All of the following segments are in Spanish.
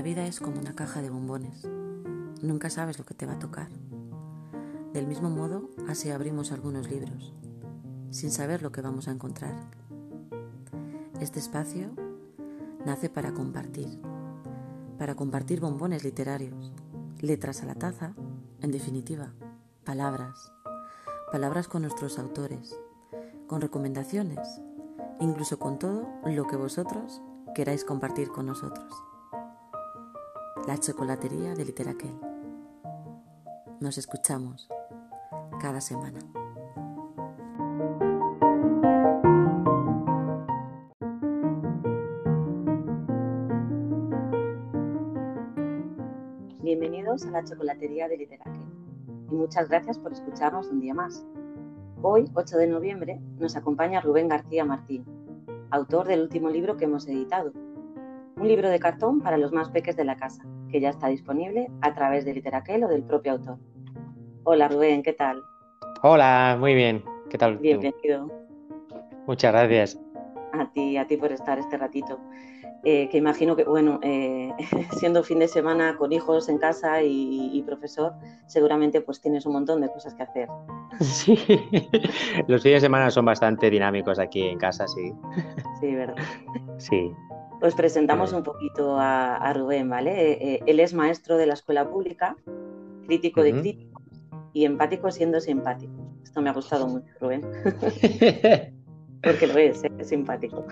La vida es como una caja de bombones. Nunca sabes lo que te va a tocar. Del mismo modo, así abrimos algunos libros, sin saber lo que vamos a encontrar. Este espacio nace para compartir, para compartir bombones literarios, letras a la taza, en definitiva, palabras, palabras con nuestros autores, con recomendaciones, incluso con todo lo que vosotros queráis compartir con nosotros. La chocolatería de Literaquel. Nos escuchamos cada semana. Bienvenidos a la chocolatería de Literaquel y muchas gracias por escucharnos un día más. Hoy, 8 de noviembre, nos acompaña Rubén García Martín, autor del último libro que hemos editado, un libro de cartón para los más peques de la casa, que ya está disponible a través de Literaquel o del propio autor. Hola Rubén, ¿qué tal? Hola, muy bien. ¿Qué tal? Bienvenido. Muchas gracias. A ti, a ti por estar este ratito. Eh, que imagino que, bueno, eh, siendo fin de semana con hijos en casa y, profesor, seguramente pues tienes un montón de cosas que hacer. Sí, los fines de semana son bastante dinámicos aquí en casa, sí. Sí, ¿verdad? Sí. Pues presentamos un poquito a, Rubén, ¿vale? Eh, él es maestro de la escuela pública, crítico de críticos y empático siendo simpático. Esto me ha gustado mucho, Rubén. Porque lo es, ¿eh? es simpático.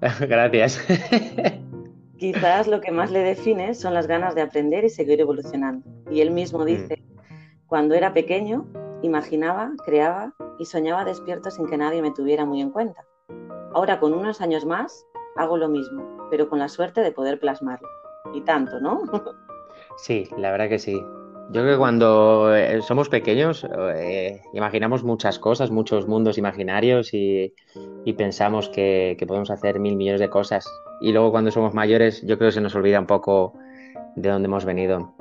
Gracias. Quizás lo que más le define son las ganas de aprender y seguir evolucionando. Y él mismo mm. dice, cuando era pequeño, imaginaba, creaba y soñaba despierto sin que nadie me tuviera muy en cuenta. Ahora, con unos años más, hago lo mismo, pero con la suerte de poder plasmarlo. Y tanto, ¿no? Sí, la verdad que sí. Yo creo que cuando eh, somos pequeños eh, imaginamos muchas cosas, muchos mundos imaginarios y, pensamos que, podemos hacer mil millones de cosas. Y luego cuando somos mayores yo creo que se nos olvida un poco de dónde hemos venido.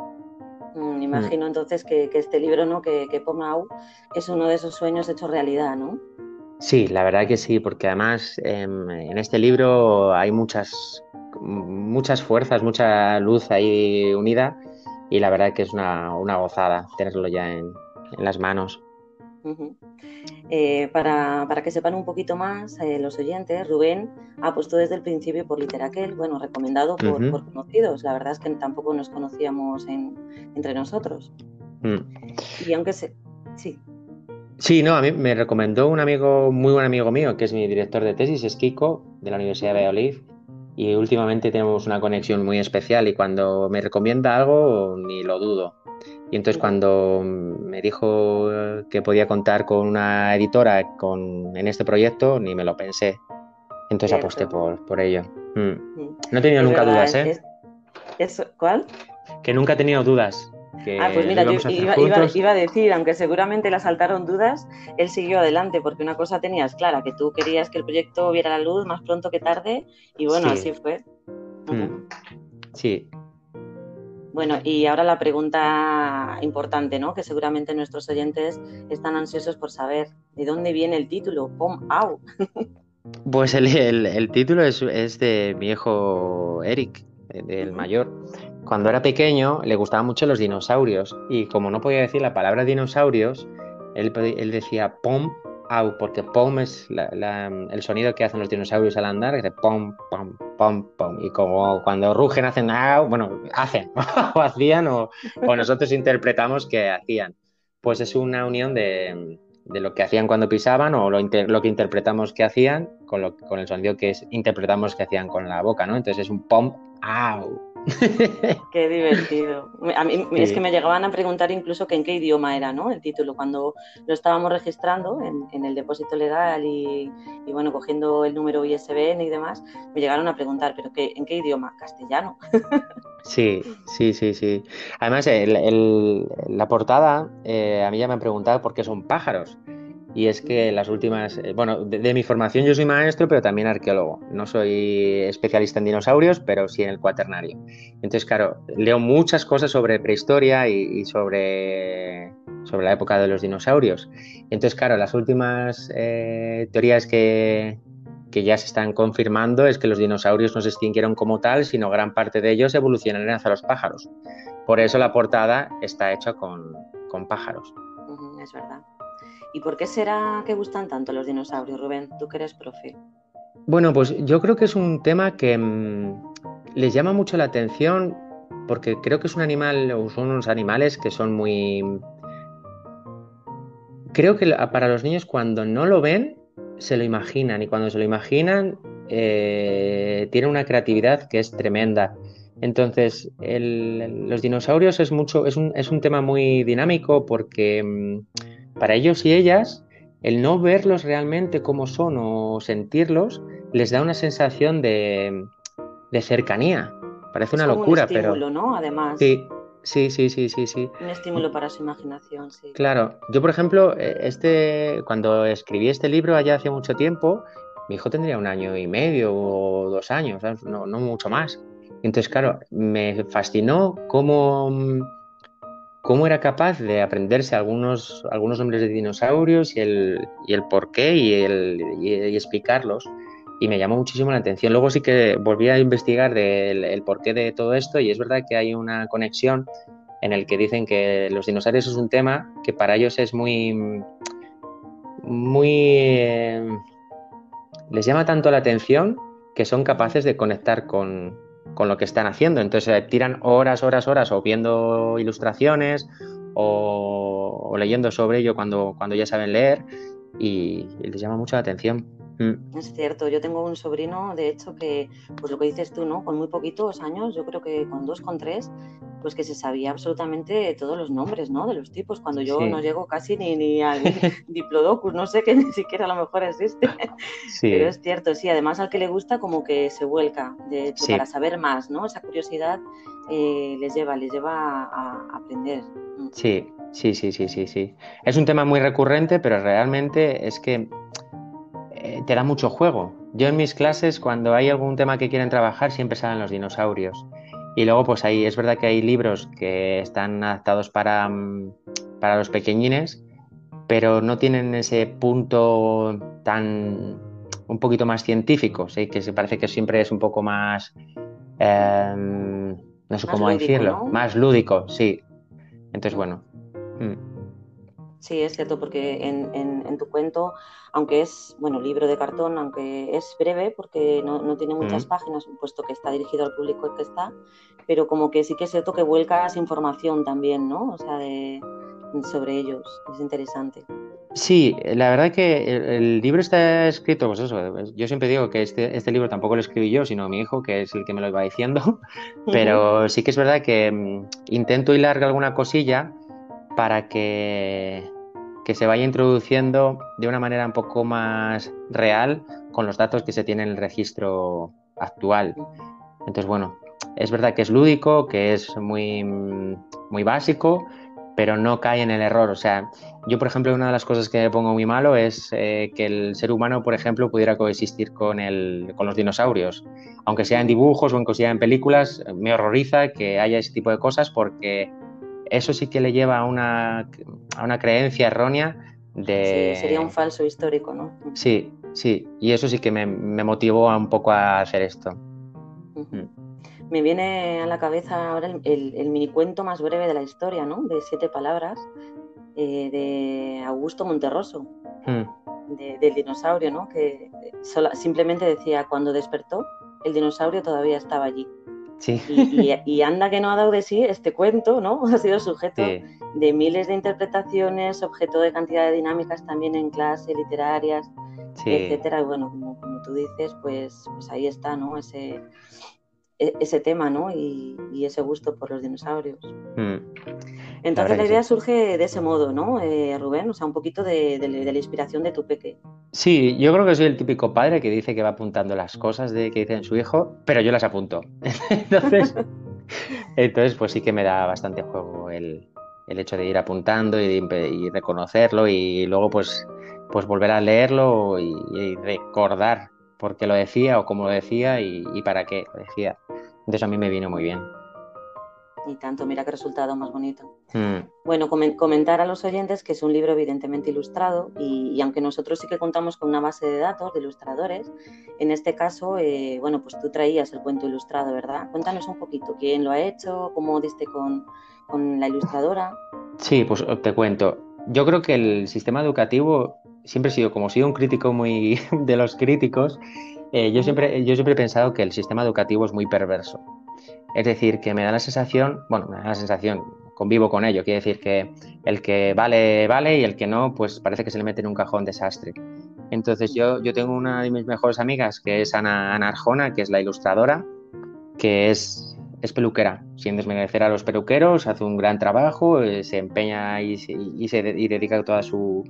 Mm, imagino entonces que, este libro, ¿no? que, que Pomau es uno de esos sueños hechos realidad, ¿no? Sí, la verdad que sí, porque además em, en este libro hay muchas, muchas fuerzas, mucha luz ahí unida y la verdad que es una, gozada tenerlo ya en, las manos. Eh, para, que sepan un poquito más eh, los oyentes, Rubén ha puesto desde el principio por Literaquel, bueno, recomendado por, conocidos. La verdad es que tampoco nos conocíamos entre nosotros. Mm. Y aunque se... Sí. Sí, no, a mí me recomendó un amigo, muy buen amigo mío, que es mi director de tesis, es Kiko, de la Universidad de Valladolid, y últimamente tenemos una conexión muy especial y cuando me recomienda algo ni lo dudo. Y entonces cuando me dijo que podía contar con una editora con, en este proyecto, ni me lo pensé. Entonces aposté por, por ello. Mm. No he tenido nunca dudas, ¿eh? ¿Cuál? Que nunca he tenido dudas ah, pues mira, yo iba, a decir, aunque seguramente le saltaron dudas, él siguió adelante, porque una cosa tenías clara, que tú querías que el proyecto viera la luz más pronto que tarde, y bueno, así fue. Mm. Sí. Bueno, y ahora la pregunta importante, ¿no? Que seguramente nuestros oyentes están ansiosos por saber de dónde viene el título, Pom Au. Pues el, título es, es, de mi hijo Eric, del mayor cuando era pequeño le gustaban mucho los dinosaurios y como no podía decir la palabra dinosaurios, él, decía pom au, porque pom es el sonido que hacen los dinosaurios al andar, que pom, pom, pom, pom. Y como cuando rugen hacen au, bueno, hacen, o hacían, o, nosotros interpretamos que hacían. Pues es una unión de, lo que hacían cuando pisaban o lo, que interpretamos que hacían con, lo, con el sonido que interpretamos que hacían con la boca, ¿no? Entonces es un pom, au. Qué divertido. A mí es que me llegaban a preguntar incluso que en qué idioma era, ¿no? El título cuando lo estábamos registrando en, el depósito legal y, bueno cogiendo el número ISBN y demás, me llegaron a preguntar, pero qué, en qué idioma? Castellano. Sí, sí, sí, sí. Además, la portada, eh, a mí ya me han preguntado por qué son pájaros. Y es que las últimas, eh, bueno, de, mi formación yo soy maestro, pero también arqueólogo. No soy especialista en dinosaurios, pero sí en el cuaternario. Entonces, claro, leo muchas cosas sobre prehistoria y, sobre, sobre la época de los dinosaurios. Entonces, claro, las últimas eh, teorías que, que ya se están confirmando es que los dinosaurios no se extinguieron como tal, sino gran parte de ellos evolucionaron hacia los pájaros. Por eso la portada está hecha con, pájaros. es verdad. ¿Y por qué será que gustan tanto los dinosaurios, Rubén? Tú que eres profe. Bueno, pues yo creo que es un tema que mm, les llama mucho la atención porque creo que es un animal o son unos animales que son muy... Creo que para los niños cuando no lo ven se lo imaginan y cuando se lo imaginan eh, tienen una creatividad que es tremenda. Entonces, los dinosaurios es, mucho, es, un, es un tema muy dinámico porque mm, para ellos y ellas el no verlos realmente como son o sentirlos les da una sensación de, de cercanía. Parece una locura, un estímulo, ¿no? Además. Sí, sí, sí, sí, sí, sí. Un estímulo para su imaginación, sí. Claro. Yo, por ejemplo, eh, este, cuando escribí este libro allá hace mucho tiempo, mi hijo tendría un año y medio o dos años, no, no mucho más. Entonces, claro, me fascinó cómo, cómo era capaz de aprenderse algunos, algunos nombres de dinosaurios y el, y el porqué y, el, y explicarlos y me llamó muchísimo la atención. Luego sí que volví a investigar del, el porqué de todo esto y es verdad que hay una conexión en el que dicen que los dinosaurios es un tema que para ellos es muy muy eh, les llama tanto la atención que son capaces de conectar con, con lo que están haciendo. Entonces eh, tiran horas, horas, horas o viendo ilustraciones o, leyendo sobre ello cuando, cuando ya saben leer y les llama mucho la atención. Mm. Es cierto, yo tengo un sobrino, de hecho, que, pues lo que dices tú, ¿no? Con muy poquitos años, yo creo que con dos, con tres, pues que se sabía absolutamente todos los nombres, ¿no? De los tipos, cuando yo no llego casi ni, ni al Diplodocus, no sé que ni siquiera a lo mejor existe. Pero es cierto, sí, además al que le gusta como que se vuelca, de hecho, para saber más, ¿no? Esa curiosidad eh, les lleva, les lleva a, a aprender. Sí, sí, sí, sí, sí, sí. Es un tema muy recurrente, pero realmente es que eh, te da mucho juego. Yo en mis clases, cuando hay algún tema que quieren trabajar, siempre salen los dinosaurios. Y luego, pues ahí es verdad que hay libros que están adaptados para, mm, para los pequeñines, pero no tienen ese punto tan un poquito más científico, ¿sí? que se parece que siempre es un poco más, em, no sé cómo decirlo, más lúdico, sí. Entonces, bueno. Mm. Sí, es cierto, porque en, tu cuento, aunque es, bueno, libro de cartón, aunque es breve, porque no, tiene muchas páginas, puesto que está dirigido al público que está, pero como que sí que es cierto que vuelcas información también, ¿no? O sea, de, sobre ellos, es interesante. Sí, la verdad que el, libro está escrito, pues eso, yo siempre digo que este, este, libro tampoco lo escribí yo, sino mi hijo, que es el que me lo iba diciendo, pero sí que es verdad que mm, intento hilar alguna cosilla para que, se vaya introduciendo de una manera un poco más real con los datos que se tienen en el registro actual. Entonces, bueno, es verdad que es lúdico, que es muy, muy básico, pero no cae en el error. O sea, yo, por ejemplo, una de las cosas que pongo muy malo es eh, que el ser humano, por ejemplo, pudiera coexistir con, el, con los dinosaurios. Aunque sea en dibujos o aunque sea en películas, me horroriza que haya ese tipo de cosas porque eso sí que le lleva a una, a una creencia errónea de... Sí, sería un falso histórico, ¿no? Sí, sí, y eso sí que me, motivó un poco a hacer esto. Mm. Me viene a la cabeza ahora el, el, minicuento más breve de la historia, ¿no? De siete palabras, eh, de Augusto Monterroso, mm. del dinosaurio, ¿no? Que simplemente decía, cuando despertó, el dinosaurio todavía estaba allí. Y, anda que no ha dado de sí este cuento, ¿no? Ha sido sujeto de miles de interpretaciones, objeto de cantidad de dinámicas también en clase, literarias, etcétera. Y bueno, como, tú dices, pues, pues ahí está, ¿no? Ese, e, ese tema, ¿no? Y, ese gusto por los dinosaurios. Mm. Entonces la, idea surge de ese modo, ¿no, eh, Rubén? O sea, un poquito de, la inspiración de tu peque. Sí, yo creo que soy el típico padre que dice que va apuntando las cosas de que dice en su hijo, pero yo las apunto. entonces, entonces, pues sí que me da bastante juego el, hecho de ir apuntando y, reconocerlo y luego pues, pues volver a leerlo y, recordar por qué lo decía o cómo lo decía y, y para qué lo decía. Entonces a mí me viene muy bien. Y tanto, mira qué resultado más bonito. Hmm. Bueno, comentar a los oyentes que es un libro evidentemente ilustrado y, aunque nosotros sí que contamos con una base de datos de ilustradores, en este caso, eh, bueno, pues tú traías el cuento ilustrado, ¿verdad? Cuéntanos un poquito quién lo ha hecho, cómo diste con, con la ilustradora. Sí, pues te cuento. Yo creo que el sistema educativo siempre he sido, como he sido un crítico muy de los críticos, eh, yo, siempre, yo siempre he pensado que el sistema educativo es muy perverso. Es decir, que me da la sensación, bueno, me da la sensación, convivo con ello, quiere decir que el que vale, vale y el que no, pues parece que se le mete en un cajón desastre. Entonces yo, yo tengo una de mis mejores amigas que es Ana, Arjona, que es la ilustradora, que es, es peluquera, sin desmerecer a los peluqueros, hace un gran trabajo, eh, se empeña y, y, se, y dedica toda su,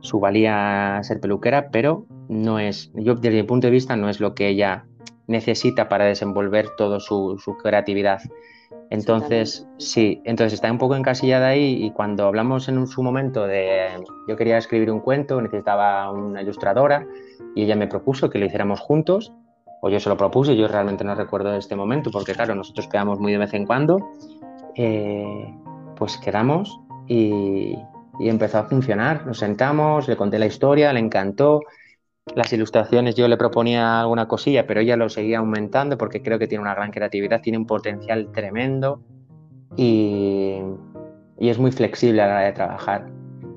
su valía a ser peluquera, pero no es, yo desde mi punto de vista, no es lo que ella necesita para desenvolver toda su, creatividad. Entonces, sí, entonces está un poco encasillada ahí y cuando hablamos en su momento de yo quería escribir un cuento, necesitaba una ilustradora y ella me propuso que lo hiciéramos juntos, o yo se lo propuse, yo realmente no recuerdo este momento porque claro, nosotros quedamos muy de vez en cuando, eh, pues quedamos y, y empezó a funcionar. Nos sentamos, le conté la historia, le encantó. Las ilustraciones yo le proponía alguna cosilla, pero ella lo seguía aumentando porque creo que tiene una gran creatividad, tiene un potencial tremendo y, y es muy flexible a la hora de trabajar.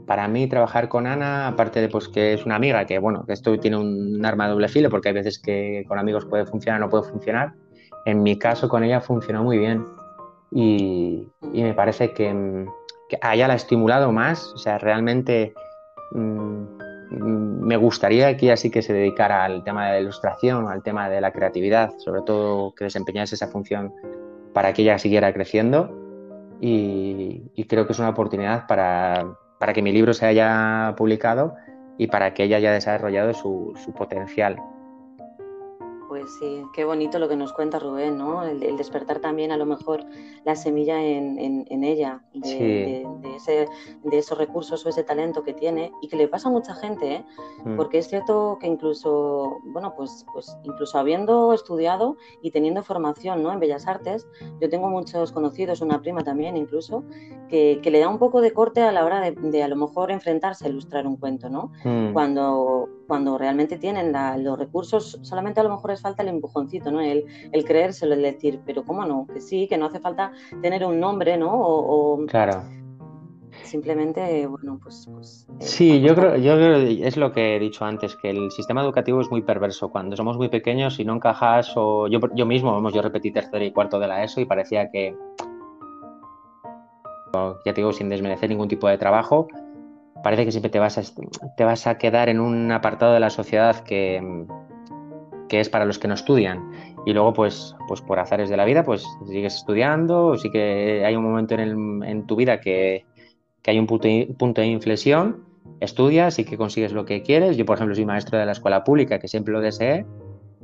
Para mí trabajar con Ana, aparte de pues, que es una amiga, que bueno, que esto tiene un arma de doble filo porque hay veces que con amigos puede funcionar o no puede funcionar, en mi caso con ella funcionó muy bien y, y me parece que, que haya la estimulado más. O sea, realmente mm, me gustaría que ella sí que se dedicara al tema de la ilustración, al tema de la creatividad, sobre todo que desempeñase esa función para que ella siguiera creciendo. Y, creo que es una oportunidad para, que mi libro se haya publicado y para que ella haya desarrollado su potencial. Sí, qué bonito lo que nos cuenta Rubén, ¿no? El, despertar también a lo mejor la semilla en, ella, de, ese, de, esos recursos o ese talento que tiene y que le pasa a mucha gente, ¿eh? Mm. Porque es cierto que incluso, bueno, pues, pues incluso habiendo estudiado y teniendo formación ¿no? en Bellas Artes, yo tengo muchos conocidos, una prima también incluso, que, le da un poco de corte a la hora de, a lo mejor enfrentarse a ilustrar un cuento, ¿no? Mm. Cuando, cuando realmente tienen los recursos, solamente a lo mejor falta el empujoncito, ¿no? El, el creérselo, el decir, pero ¿cómo no? Que sí, que no hace falta tener un nombre, ¿no? O, claro. Simplemente, bueno, pues... pues eh, sí, yo creo, yo creo, es lo que he dicho antes, que el sistema educativo es muy perverso. Cuando somos muy pequeños y no encajas, o yo, yo mismo, vamos, yo repetí tercero y cuarto de la ESO y parecía que, ya te digo, sin desmerecer ningún tipo de trabajo, parece que siempre te vas a, te vas a quedar en un apartado de la sociedad que, que es para los que no estudian. Y luego, pues, pues por azares de la vida, pues sigues estudiando, sí que hay un momento en, en tu vida que, que, hay un punto, punto de inflexión, estudias y que consigues lo que quieres. Yo, por ejemplo, soy maestro de la escuela pública, que siempre lo deseé,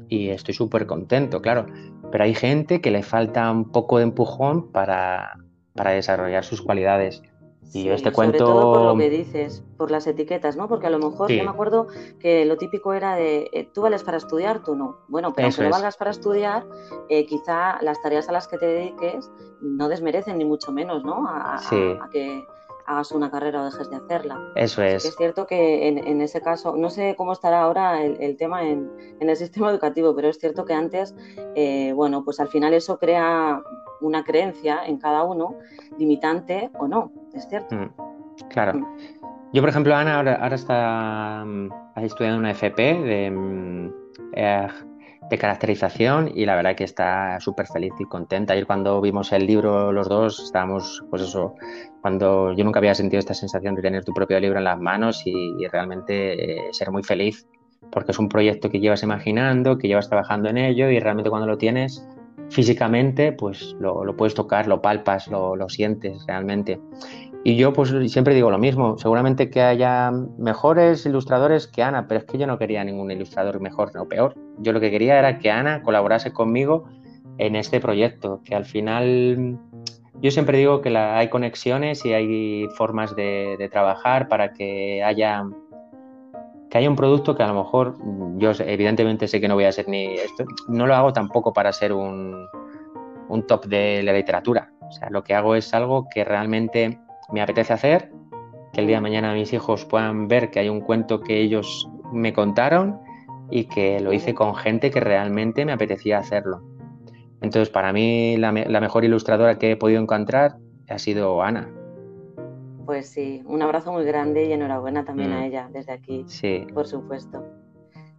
y estoy súper contento, claro. Pero hay gente que le falta un poco de empujón para, para desarrollar sus cualidades. Y este cuento. Sobre todo por lo que dices, por las etiquetas, ¿no? Porque a lo mejor yo me acuerdo que lo típico era de eh, tú vales para estudiar, tú no. Bueno, pero aunque no valgas para estudiar, eh, quizá las tareas a las que te dediques no desmerecen ni mucho menos, ¿no? A, que hagas una carrera o dejes de hacerla. Eso es. es cierto que en, ese caso, no sé cómo estará ahora el, tema en, el sistema educativo, pero es cierto que antes, eh, bueno, pues al final eso crea una creencia en cada uno, limitante o no, es cierto. Mm, claro. Mm. Yo, por ejemplo, Ana ahora, está mm, estudiando una FP de, eh, de caracterización y la verdad que está súper feliz y contenta. Ayer cuando vimos el libro los dos estábamos, pues eso, cuando yo nunca había sentido esta sensación de tener tu propio libro en las manos y, realmente eh, ser muy feliz porque es un proyecto que llevas imaginando, que llevas trabajando en ello y realmente cuando lo tienes físicamente, pues lo, puedes tocar, lo palpas, lo, sientes realmente. Y yo pues siempre digo lo mismo, seguramente que haya mejores ilustradores que Ana, pero es que yo no quería ningún ilustrador mejor o peor. Yo lo que quería era que Ana colaborase conmigo en este proyecto, que al final yo siempre digo que hay conexiones y hay formas de trabajar para que haya que haya un producto que a lo mejor yo evidentemente sé que no voy a ser ni esto, no lo hago tampoco para ser un, un top de la literatura. O sea, lo que hago es algo que realmente me apetece hacer, que el día de mañana mis hijos puedan ver que hay un cuento que ellos me contaron y que lo hice con gente que realmente me apetecía hacerlo. Entonces, para mí, la, mejor ilustradora que he podido encontrar ha sido Ana. Pues sí, un abrazo muy grande y enhorabuena también a mm. ella desde aquí, sí. por supuesto.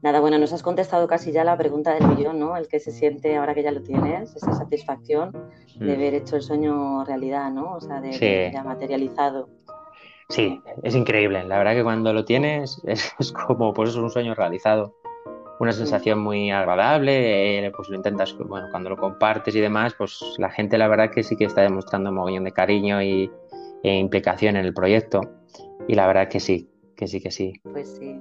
Nada, bueno, nos has contestado casi ya la pregunta del millón, ¿no? El que se siente ahora que ya lo tienes, esa satisfacción de mm. haber hecho el sueño realidad, ¿no? O sea, de, ya materializado. Sí, es increíble. La verdad que cuando lo tienes es, como, pues es un sueño realizado. Una sensación muy agradable, eh, pues lo intentas, bueno, cuando lo compartes y demás, pues la gente la verdad que sí que está demostrando un mogollón de cariño y, e implicación en el proyecto. Y la verdad que sí, que sí, que sí. Pues sí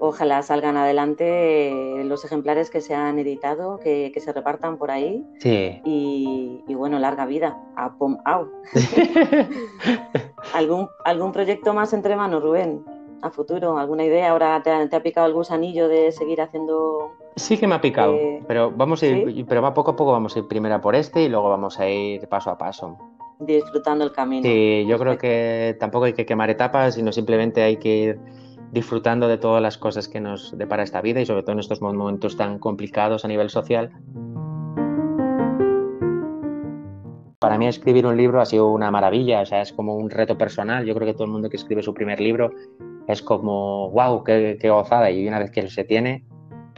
ojalá salgan adelante los ejemplares que se han editado, que, se repartan por ahí. Sí. Y, bueno, larga vida a Pom ¿Algún, ¿Algún proyecto más entre manos, Rubén? ¿A futuro? ¿Alguna idea? ¿Ahora te ha, picado el gusanillo de seguir haciendo.? Sí que me ha picado, eh, pero vamos a ir, pero va poco a poco vamos a ir primero por este y luego vamos a ir paso a paso disfrutando el camino. Sí, yo creo que tampoco hay que quemar etapas, sino simplemente hay que ir disfrutando de todas las cosas que nos depara esta vida y sobre todo en estos momentos tan complicados a nivel social. Para mí escribir un libro ha sido una maravilla, o sea, es como un reto personal. Yo creo que todo el mundo que escribe su primer libro es como, wow, qué, qué gozada. Y una vez que se tiene,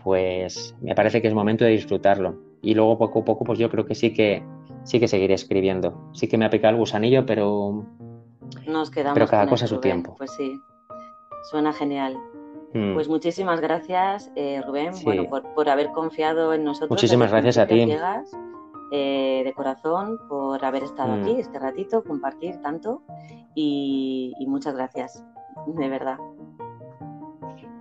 pues me parece que es momento de disfrutarlo. Y luego poco a poco, pues yo creo que sí que sí que seguiré escribiendo. Sí que me ha picado el gusanillo, pero Nos quedamos pero cada cosa a su tiempo. Pues sí, Suena genial. Hmm. Pues muchísimas gracias, eh, Rubén, bueno, por, haber confiado en nosotros. Muchísimas gracias a ti. Eh, de corazón por haber estado hmm. aquí este ratito, compartir tanto y, muchas gracias, de verdad.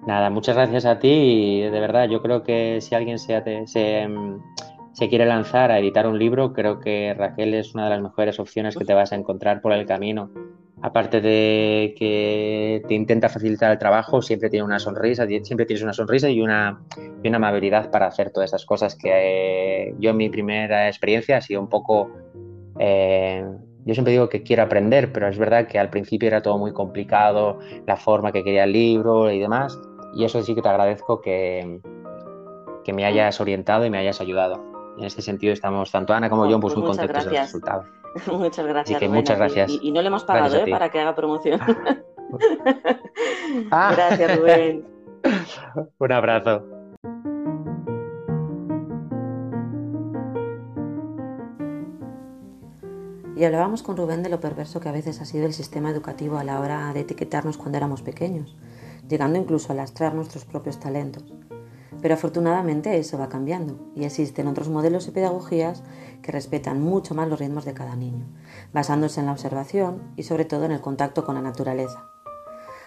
Nada, muchas gracias a ti de verdad yo creo que si alguien se, se, quiere lanzar a editar un libro, creo que Raquel es una de las mejores opciones que te vas a encontrar por el camino aparte de que te intenta facilitar el trabajo, siempre tiene una sonrisa, siempre tienes una sonrisa y una, y una amabilidad para hacer todas esas cosas que eh, yo en mi primera experiencia ha sido un poco... Eh, yo siempre digo que quiero aprender, pero es verdad que al principio era todo muy complicado, la forma que quería el libro y demás, y eso sí que te agradezco que, que me hayas orientado y me hayas ayudado. En este sentido estamos, tanto Ana como yo, pues, muy contentos del resultado. muchas gracias. muchas gracias. Y, no le hemos pagado ¿eh? para que haga promoción. Ah. Gracias, Rubén. Un abrazo. Y hablábamos con Rubén de lo perverso que a veces ha sido el sistema educativo a la hora de etiquetarnos cuando éramos pequeños, llegando incluso a lastrar nuestros propios talentos. Pero afortunadamente eso va cambiando y existen otros modelos y pedagogías que respetan mucho más los ritmos de cada niño, basándose en la observación y sobre todo en el contacto con la naturaleza,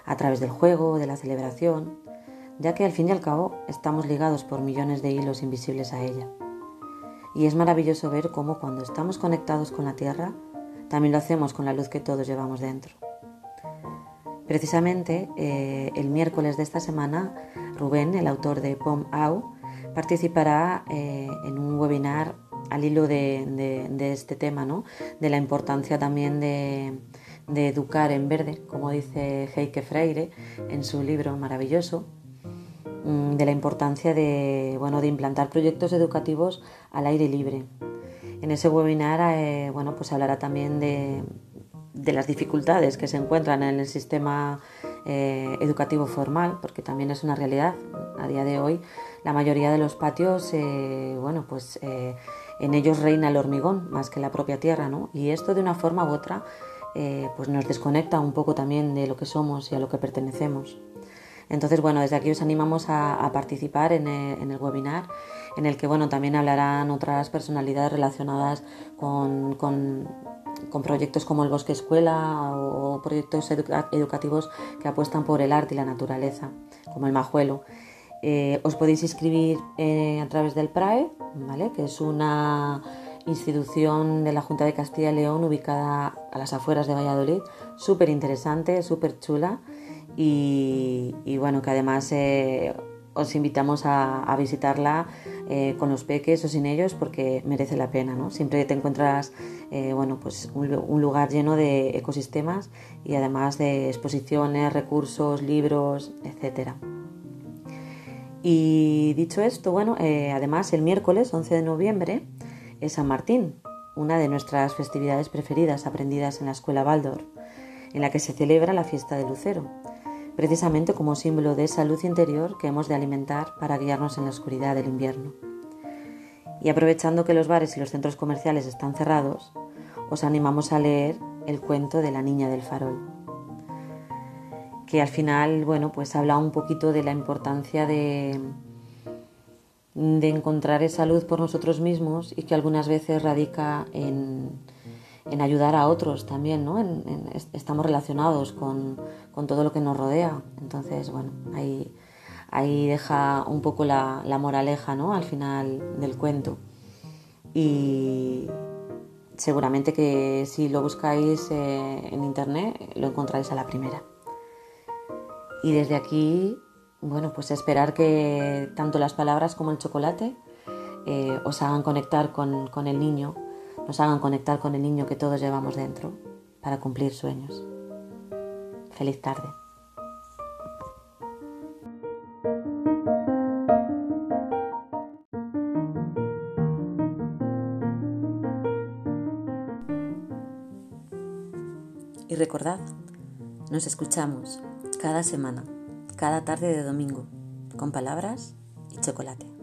a través del juego, de la celebración, ya que al fin y al cabo estamos ligados por millones de hilos invisibles a ella. Y es maravilloso ver cómo cuando estamos conectados con la Tierra, también lo hacemos con la luz que todos llevamos dentro. Precisamente eh, el miércoles de esta semana, Rubén, el autor de Pom Au, participará eh, en un webinar al hilo de, este tema, ¿no? de la importancia también de, educar en verde, como dice Heike Freire en su libro maravilloso, de la importancia de, bueno, de implantar proyectos educativos al aire libre. En ese webinar eh, bueno, pues hablará también de, de las dificultades que se encuentran en el sistema eh, educativo formal, porque también es una realidad. A día de hoy, la mayoría de los patios, eh, bueno, pues eh, en ellos reina el hormigón más que la propia tierra, ¿no? Y esto de una forma u otra, pues nos desconecta un poco también de lo que somos y a lo que pertenecemos. Entonces, bueno, desde aquí os animamos a, participar en el, webinar, en el que, bueno, también hablarán otras personalidades relacionadas con con proyectos como el Bosque Escuela o proyectos educativos que apuestan por el arte y la naturaleza, como el Majuelo. Eh, os podéis inscribir eh, a través del PRAE, ¿vale? que es una institución de la Junta de Castilla y León ubicada a las afueras de Valladolid, súper interesante, súper chula y, bueno, que además eh, os invitamos a, visitarla eh, con los peques o sin ellos porque merece la pena, ¿no? Siempre te encuentras, eh, bueno, pues un, lugar lleno de ecosistemas y además de exposiciones, recursos, libros, etcétera. Y dicho esto, bueno, además el miércoles 11 de noviembre San Martín, una de nuestras festividades preferidas aprendidas en la escuela Baldor, en la que se celebra la fiesta de Lucero precisamente como símbolo de esa luz interior que hemos de alimentar para guiarnos en la oscuridad del invierno. Y aprovechando que los bares y los centros comerciales están cerrados, os animamos a leer el cuento de la niña del farol, que al final, bueno, pues habla un poquito de la importancia de, de encontrar esa luz por nosotros mismos y que algunas veces radica en, en ayudar a otros también, ¿no? estamos relacionados con, todo lo que nos rodea. Entonces, bueno, ahí, ahí deja un poco la, moraleja, ¿no? Al final del cuento. Y seguramente que si lo buscáis eh, en internet lo encontráis a la primera. Y desde aquí, bueno, pues esperar que tanto las palabras como el chocolate eh, os hagan conectar con, con el niño nos hagan conectar con el niño que todos llevamos dentro para cumplir sueños. Feliz tarde. Y recordad, nos escuchamos cada semana, cada tarde de domingo, con palabras y chocolate.